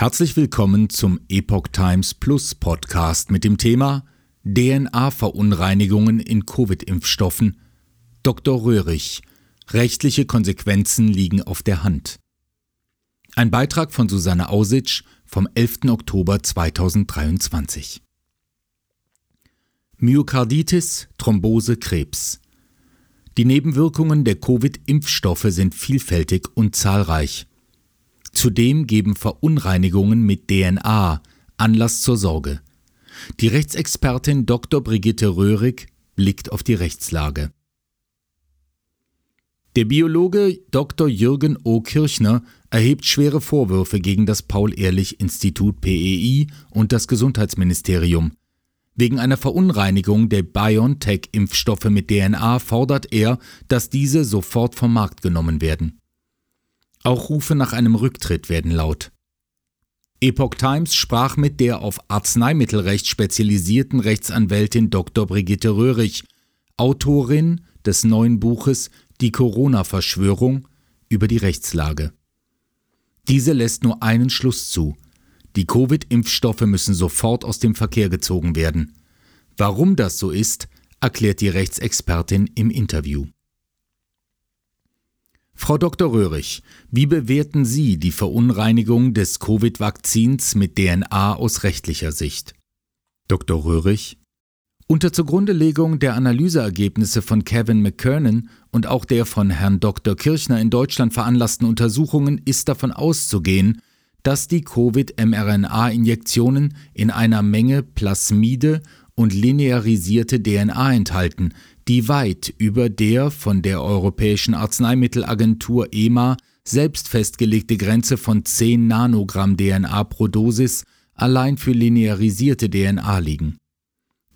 Herzlich willkommen zum Epoch Times Plus Podcast mit dem Thema DNA-Verunreinigungen in Covid-Impfstoffen. Dr. Röhrig. Rechtliche Konsequenzen liegen auf der Hand. Ein Beitrag von Susanne Ausitsch vom 11. Oktober 2023. Myokarditis, Thrombose, Krebs. Die Nebenwirkungen der Covid-Impfstoffe sind vielfältig und zahlreich. Zudem geben Verunreinigungen mit DNA Anlass zur Sorge. Die Rechtsexpertin Dr. Brigitte Röhrig blickt auf die Rechtslage. Der Biologe Dr. Jürgen O. Kirchner erhebt schwere Vorwürfe gegen das Paul-Ehrlich-Institut PEI und das Gesundheitsministerium. Wegen einer Verunreinigung der BioNTech-Impfstoffe mit DNA fordert er, dass diese sofort vom Markt genommen werden. Auch Rufe nach einem Rücktritt werden laut. Epoch Times sprach mit der auf Arzneimittelrecht spezialisierten Rechtsanwältin Dr. Brigitte Röhrig, Autorin des neuen Buches Die Corona-Verschwörung, über die Rechtslage. Diese lässt nur einen Schluss zu. Die Covid-Impfstoffe müssen sofort aus dem Verkehr gezogen werden. Warum das so ist, erklärt die Rechtsexpertin im Interview. Frau Dr. Röhrig, wie bewerten Sie die Verunreinigung des Covid-Vakzins mit DNA aus rechtlicher Sicht? Dr. Röhrig, unter Zugrundelegung der Analyseergebnisse von Kevin McKernan und auch der von Herrn Dr. Kirchner in Deutschland veranlassten Untersuchungen ist davon auszugehen, dass die Covid-mRNA-Injektionen in einer Menge Plasmide und linearisierte DNA enthalten, die weit über der von der Europäischen Arzneimittelagentur EMA selbst festgelegte Grenze von 10 Nanogramm DNA pro Dosis allein für linearisierte DNA liegen.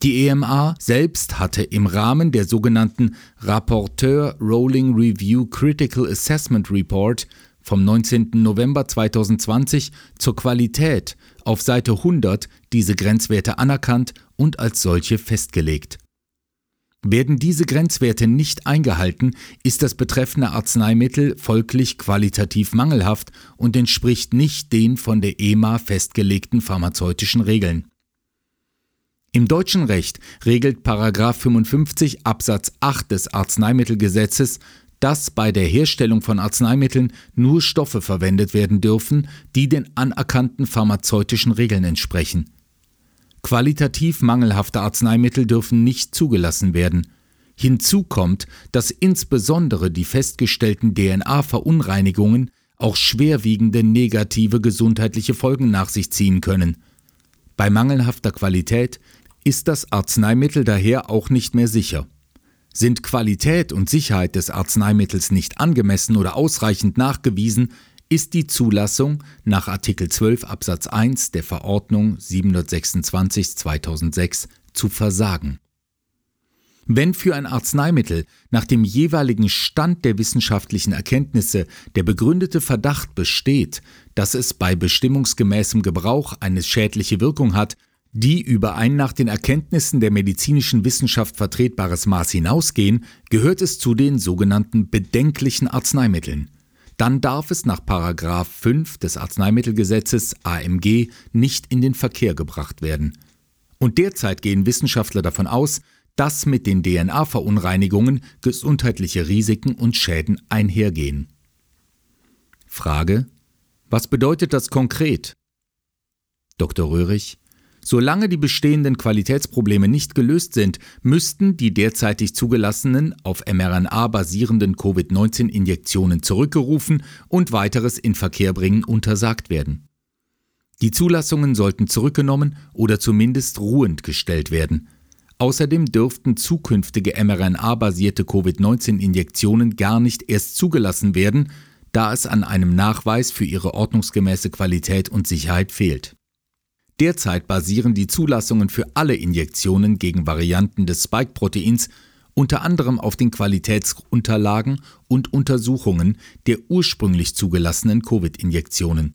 Die EMA selbst hatte im Rahmen der sogenannten Rapporteur Rolling Review Critical Assessment Report vom 19. November 2020 zur Qualität auf Seite 100 diese Grenzwerte anerkannt und als solche festgelegt. Werden diese Grenzwerte nicht eingehalten, ist das betreffende Arzneimittel folglich qualitativ mangelhaft und entspricht nicht den von der EMA festgelegten pharmazeutischen Regeln. Im deutschen Recht regelt 55 Absatz 8 des Arzneimittelgesetzes, dass bei der Herstellung von Arzneimitteln nur Stoffe verwendet werden dürfen, die den anerkannten pharmazeutischen Regeln entsprechen. Qualitativ mangelhafte Arzneimittel dürfen nicht zugelassen werden. Hinzu kommt, dass insbesondere die festgestellten DNA-Verunreinigungen auch schwerwiegende negative gesundheitliche Folgen nach sich ziehen können. Bei mangelhafter Qualität ist das Arzneimittel daher auch nicht mehr sicher. Sind Qualität und Sicherheit des Arzneimittels nicht angemessen oder ausreichend nachgewiesen, ist die Zulassung nach Artikel 12 Absatz 1 der Verordnung 726-2006 zu versagen. Wenn für ein Arzneimittel nach dem jeweiligen Stand der wissenschaftlichen Erkenntnisse der begründete Verdacht besteht, dass es bei bestimmungsgemäßem Gebrauch eine schädliche Wirkung hat, die über ein nach den Erkenntnissen der medizinischen Wissenschaft vertretbares Maß hinausgehen, gehört es zu den sogenannten bedenklichen Arzneimitteln dann darf es nach 5 des Arzneimittelgesetzes AMG nicht in den Verkehr gebracht werden. Und derzeit gehen Wissenschaftler davon aus, dass mit den DNA-Verunreinigungen gesundheitliche Risiken und Schäden einhergehen. Frage: Was bedeutet das konkret? Dr. Röhrig Solange die bestehenden Qualitätsprobleme nicht gelöst sind, müssten die derzeitig zugelassenen auf mRNA basierenden Covid-19-Injektionen zurückgerufen und weiteres in Verkehr bringen untersagt werden. Die Zulassungen sollten zurückgenommen oder zumindest ruhend gestellt werden. Außerdem dürften zukünftige mRNA-basierte Covid-19-Injektionen gar nicht erst zugelassen werden, da es an einem Nachweis für ihre ordnungsgemäße Qualität und Sicherheit fehlt. Derzeit basieren die Zulassungen für alle Injektionen gegen Varianten des Spike-Proteins unter anderem auf den Qualitätsunterlagen und Untersuchungen der ursprünglich zugelassenen Covid-Injektionen.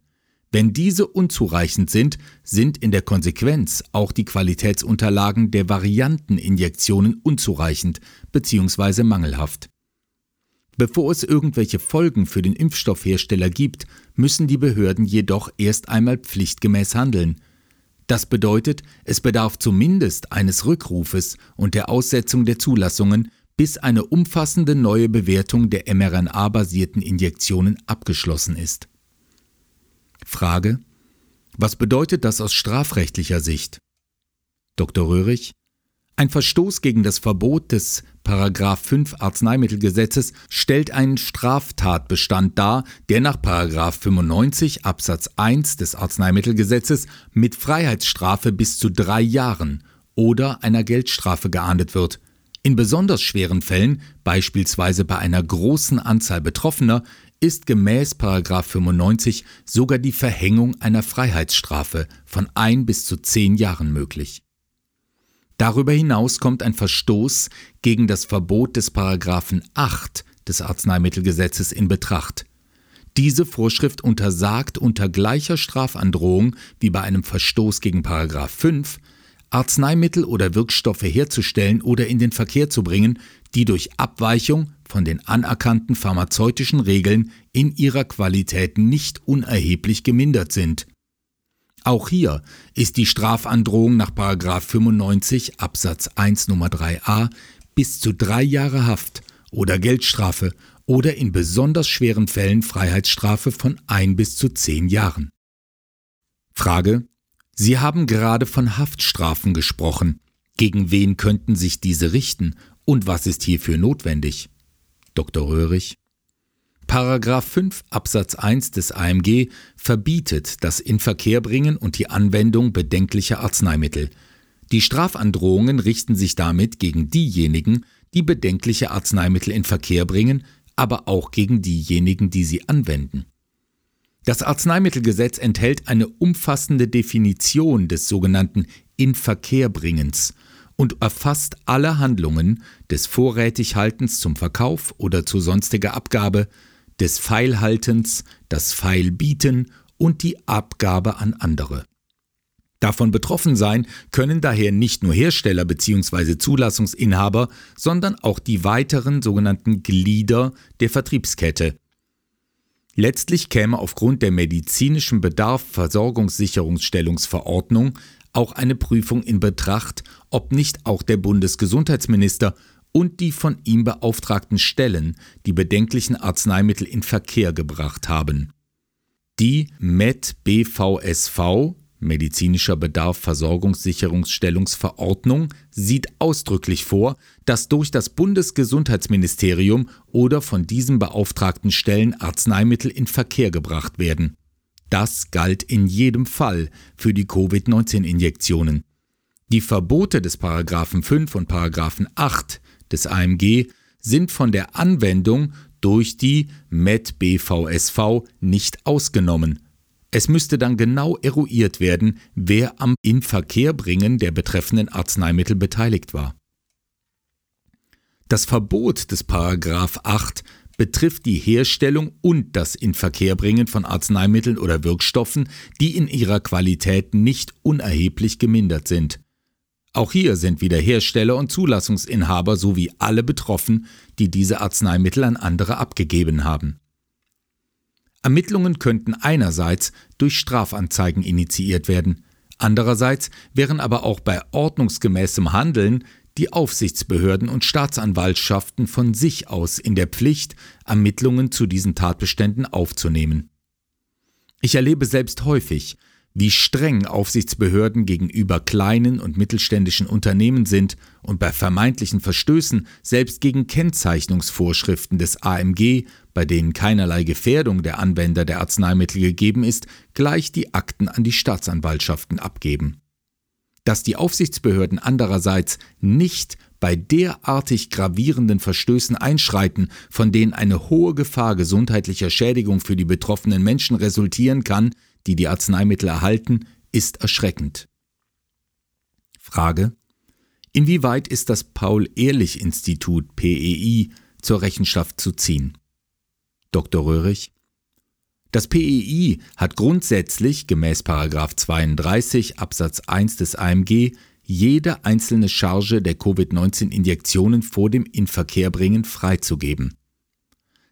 Wenn diese unzureichend sind, sind in der Konsequenz auch die Qualitätsunterlagen der Varianteninjektionen unzureichend bzw. mangelhaft. Bevor es irgendwelche Folgen für den Impfstoffhersteller gibt, müssen die Behörden jedoch erst einmal pflichtgemäß handeln. Das bedeutet, es bedarf zumindest eines Rückrufes und der Aussetzung der Zulassungen, bis eine umfassende neue Bewertung der mRNA-basierten Injektionen abgeschlossen ist. Frage Was bedeutet das aus strafrechtlicher Sicht? Dr. Röhrig ein Verstoß gegen das Verbot des Paragraph 5 Arzneimittelgesetzes stellt einen Straftatbestand dar, der nach Paragraph 95 Absatz 1 des Arzneimittelgesetzes mit Freiheitsstrafe bis zu drei Jahren oder einer Geldstrafe geahndet wird. In besonders schweren Fällen, beispielsweise bei einer großen Anzahl Betroffener, ist gemäß 95 sogar die Verhängung einer Freiheitsstrafe von ein bis zu zehn Jahren möglich. Darüber hinaus kommt ein Verstoß gegen das Verbot des Paragraphen 8 des Arzneimittelgesetzes in Betracht. Diese Vorschrift untersagt unter gleicher Strafandrohung wie bei einem Verstoß gegen Paragraph 5 Arzneimittel oder Wirkstoffe herzustellen oder in den Verkehr zu bringen, die durch Abweichung von den anerkannten pharmazeutischen Regeln in ihrer Qualität nicht unerheblich gemindert sind auch hier ist die Strafandrohung nach 95 Absatz 1 Nummer 3a bis zu drei Jahre Haft oder Geldstrafe oder in besonders schweren Fällen Freiheitsstrafe von ein bis zu zehn Jahren. Frage Sie haben gerade von Haftstrafen gesprochen. Gegen wen könnten sich diese richten und was ist hierfür notwendig? Dr. Röhrig Paragraph 5 Absatz 1 des AMG verbietet das Inverkehrbringen und die Anwendung bedenklicher Arzneimittel. Die Strafandrohungen richten sich damit gegen diejenigen, die bedenkliche Arzneimittel in Verkehr bringen, aber auch gegen diejenigen, die sie anwenden. Das Arzneimittelgesetz enthält eine umfassende Definition des sogenannten Inverkehrbringens und erfasst alle Handlungen des Vorrätighaltens zum Verkauf oder zu sonstiger Abgabe, des Pfeilhaltens, das Pfeilbieten und die Abgabe an andere. Davon betroffen sein können daher nicht nur Hersteller bzw. Zulassungsinhaber, sondern auch die weiteren sogenannten Glieder der Vertriebskette. Letztlich käme aufgrund der medizinischen Bedarf Versorgungssicherungsstellungsverordnung auch eine Prüfung in Betracht, ob nicht auch der Bundesgesundheitsminister und die von ihm beauftragten Stellen die bedenklichen Arzneimittel in Verkehr gebracht haben. Die MED BVSV Medizinischer Bedarf Versorgungssicherungsstellungsverordnung sieht ausdrücklich vor, dass durch das Bundesgesundheitsministerium oder von diesem beauftragten Stellen Arzneimittel in Verkehr gebracht werden. Das galt in jedem Fall für die Covid-19-Injektionen. Die Verbote des Paragraphen 5 und Paragraphen 8 des AMG sind von der Anwendung durch die MET BVSV nicht ausgenommen. Es müsste dann genau eruiert werden, wer am Inverkehrbringen der betreffenden Arzneimittel beteiligt war. Das Verbot des Paragraph 8 betrifft die Herstellung und das Inverkehrbringen von Arzneimitteln oder Wirkstoffen, die in ihrer Qualität nicht unerheblich gemindert sind. Auch hier sind wieder Hersteller und Zulassungsinhaber sowie alle betroffen, die diese Arzneimittel an andere abgegeben haben. Ermittlungen könnten einerseits durch Strafanzeigen initiiert werden, andererseits wären aber auch bei ordnungsgemäßem Handeln die Aufsichtsbehörden und Staatsanwaltschaften von sich aus in der Pflicht, Ermittlungen zu diesen Tatbeständen aufzunehmen. Ich erlebe selbst häufig, wie streng Aufsichtsbehörden gegenüber kleinen und mittelständischen Unternehmen sind und bei vermeintlichen Verstößen selbst gegen Kennzeichnungsvorschriften des AMG, bei denen keinerlei Gefährdung der Anwender der Arzneimittel gegeben ist, gleich die Akten an die Staatsanwaltschaften abgeben. Dass die Aufsichtsbehörden andererseits nicht bei derartig gravierenden Verstößen einschreiten, von denen eine hohe Gefahr gesundheitlicher Schädigung für die betroffenen Menschen resultieren kann, die die Arzneimittel erhalten, ist erschreckend. Frage. Inwieweit ist das Paul-Ehrlich-Institut PEI zur Rechenschaft zu ziehen? Dr. Röhrig. Das PEI hat grundsätzlich gemäß 32 Absatz 1 des AMG jede einzelne Charge der Covid-19-Injektionen vor dem Inverkehrbringen freizugeben.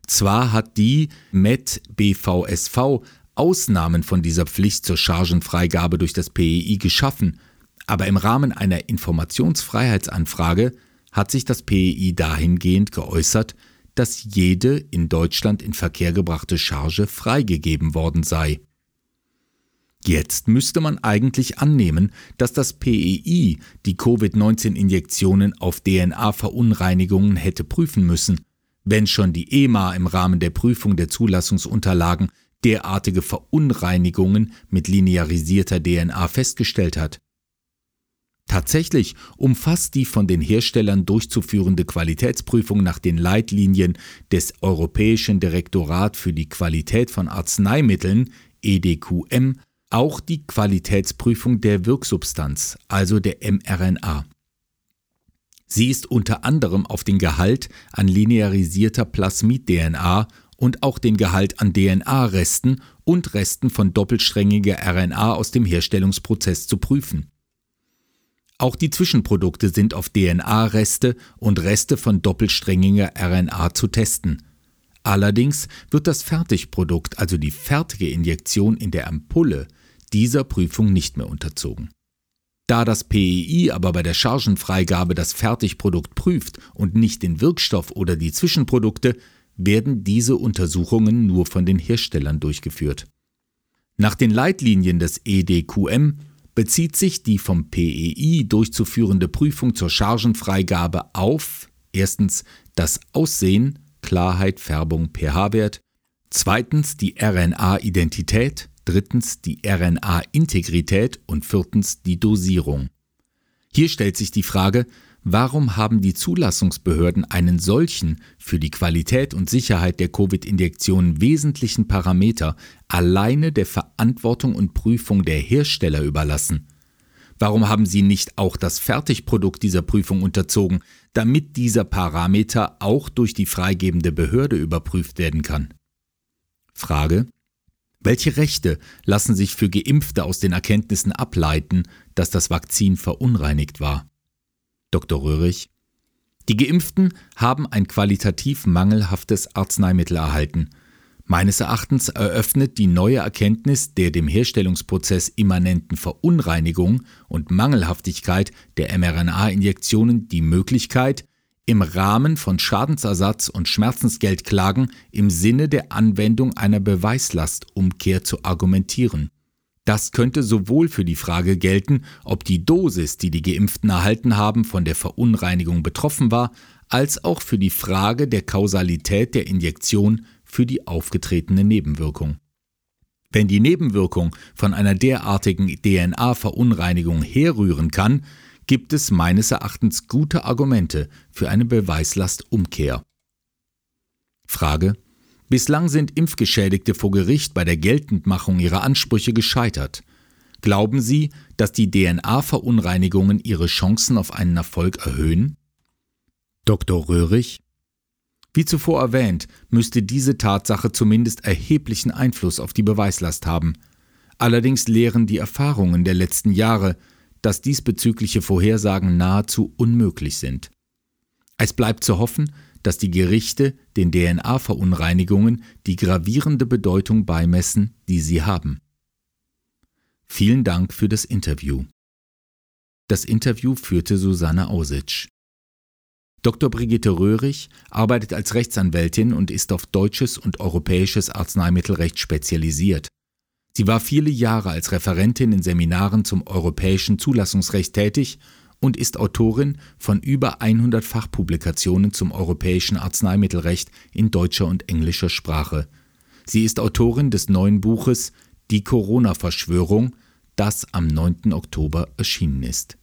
Zwar hat die MET BVSV Ausnahmen von dieser Pflicht zur Chargenfreigabe durch das PEI geschaffen, aber im Rahmen einer Informationsfreiheitsanfrage hat sich das PEI dahingehend geäußert, dass jede in Deutschland in Verkehr gebrachte Charge freigegeben worden sei. Jetzt müsste man eigentlich annehmen, dass das PEI die Covid-19-Injektionen auf DNA-Verunreinigungen hätte prüfen müssen, wenn schon die EMA im Rahmen der Prüfung der Zulassungsunterlagen derartige Verunreinigungen mit linearisierter DNA festgestellt hat. Tatsächlich umfasst die von den Herstellern durchzuführende Qualitätsprüfung nach den Leitlinien des Europäischen Direktorat für die Qualität von Arzneimitteln EDQM auch die Qualitätsprüfung der Wirksubstanz, also der mRNA. Sie ist unter anderem auf den Gehalt an linearisierter Plasmid-DNA und auch den Gehalt an DNA-Resten und Resten von doppelsträngiger RNA aus dem Herstellungsprozess zu prüfen. Auch die Zwischenprodukte sind auf DNA-Reste und Reste von doppelsträngiger RNA zu testen. Allerdings wird das Fertigprodukt, also die fertige Injektion in der Ampulle, dieser Prüfung nicht mehr unterzogen. Da das PEI aber bei der Chargenfreigabe das Fertigprodukt prüft und nicht den Wirkstoff oder die Zwischenprodukte, werden diese Untersuchungen nur von den Herstellern durchgeführt. Nach den Leitlinien des EDQM bezieht sich die vom PEI durchzuführende Prüfung zur Chargenfreigabe auf erstens das Aussehen, Klarheit, Färbung, pH-Wert, zweitens die RNA-Identität, drittens die RNA-Integrität und viertens die Dosierung. Hier stellt sich die Frage, warum haben die Zulassungsbehörden einen solchen für die Qualität und Sicherheit der Covid-Injektionen wesentlichen Parameter alleine der Verantwortung und Prüfung der Hersteller überlassen? Warum haben sie nicht auch das Fertigprodukt dieser Prüfung unterzogen, damit dieser Parameter auch durch die freigebende Behörde überprüft werden kann? Frage welche Rechte lassen sich für Geimpfte aus den Erkenntnissen ableiten, dass das Vakzin verunreinigt war? Dr. Röhrig Die Geimpften haben ein qualitativ mangelhaftes Arzneimittel erhalten. Meines Erachtens eröffnet die neue Erkenntnis der dem Herstellungsprozess immanenten Verunreinigung und Mangelhaftigkeit der mRNA-Injektionen die Möglichkeit, im Rahmen von Schadensersatz und Schmerzensgeldklagen im Sinne der Anwendung einer Beweislastumkehr zu argumentieren. Das könnte sowohl für die Frage gelten, ob die Dosis, die die Geimpften erhalten haben, von der Verunreinigung betroffen war, als auch für die Frage der Kausalität der Injektion für die aufgetretene Nebenwirkung. Wenn die Nebenwirkung von einer derartigen DNA-Verunreinigung herrühren kann, gibt es meines Erachtens gute Argumente für eine Beweislastumkehr. Frage. Bislang sind Impfgeschädigte vor Gericht bei der Geltendmachung ihrer Ansprüche gescheitert. Glauben Sie, dass die DNA-Verunreinigungen ihre Chancen auf einen Erfolg erhöhen? Dr. Röhrig Wie zuvor erwähnt, müsste diese Tatsache zumindest erheblichen Einfluss auf die Beweislast haben. Allerdings lehren die Erfahrungen der letzten Jahre, dass diesbezügliche Vorhersagen nahezu unmöglich sind. Es bleibt zu hoffen, dass die Gerichte den DNA-Verunreinigungen die gravierende Bedeutung beimessen, die sie haben. Vielen Dank für das Interview. Das Interview führte Susanne Ausitsch. Dr. Brigitte Röhrig arbeitet als Rechtsanwältin und ist auf deutsches und europäisches Arzneimittelrecht spezialisiert. Sie war viele Jahre als Referentin in Seminaren zum europäischen Zulassungsrecht tätig und ist Autorin von über 100 Fachpublikationen zum europäischen Arzneimittelrecht in deutscher und englischer Sprache. Sie ist Autorin des neuen Buches Die Corona-Verschwörung, das am 9. Oktober erschienen ist.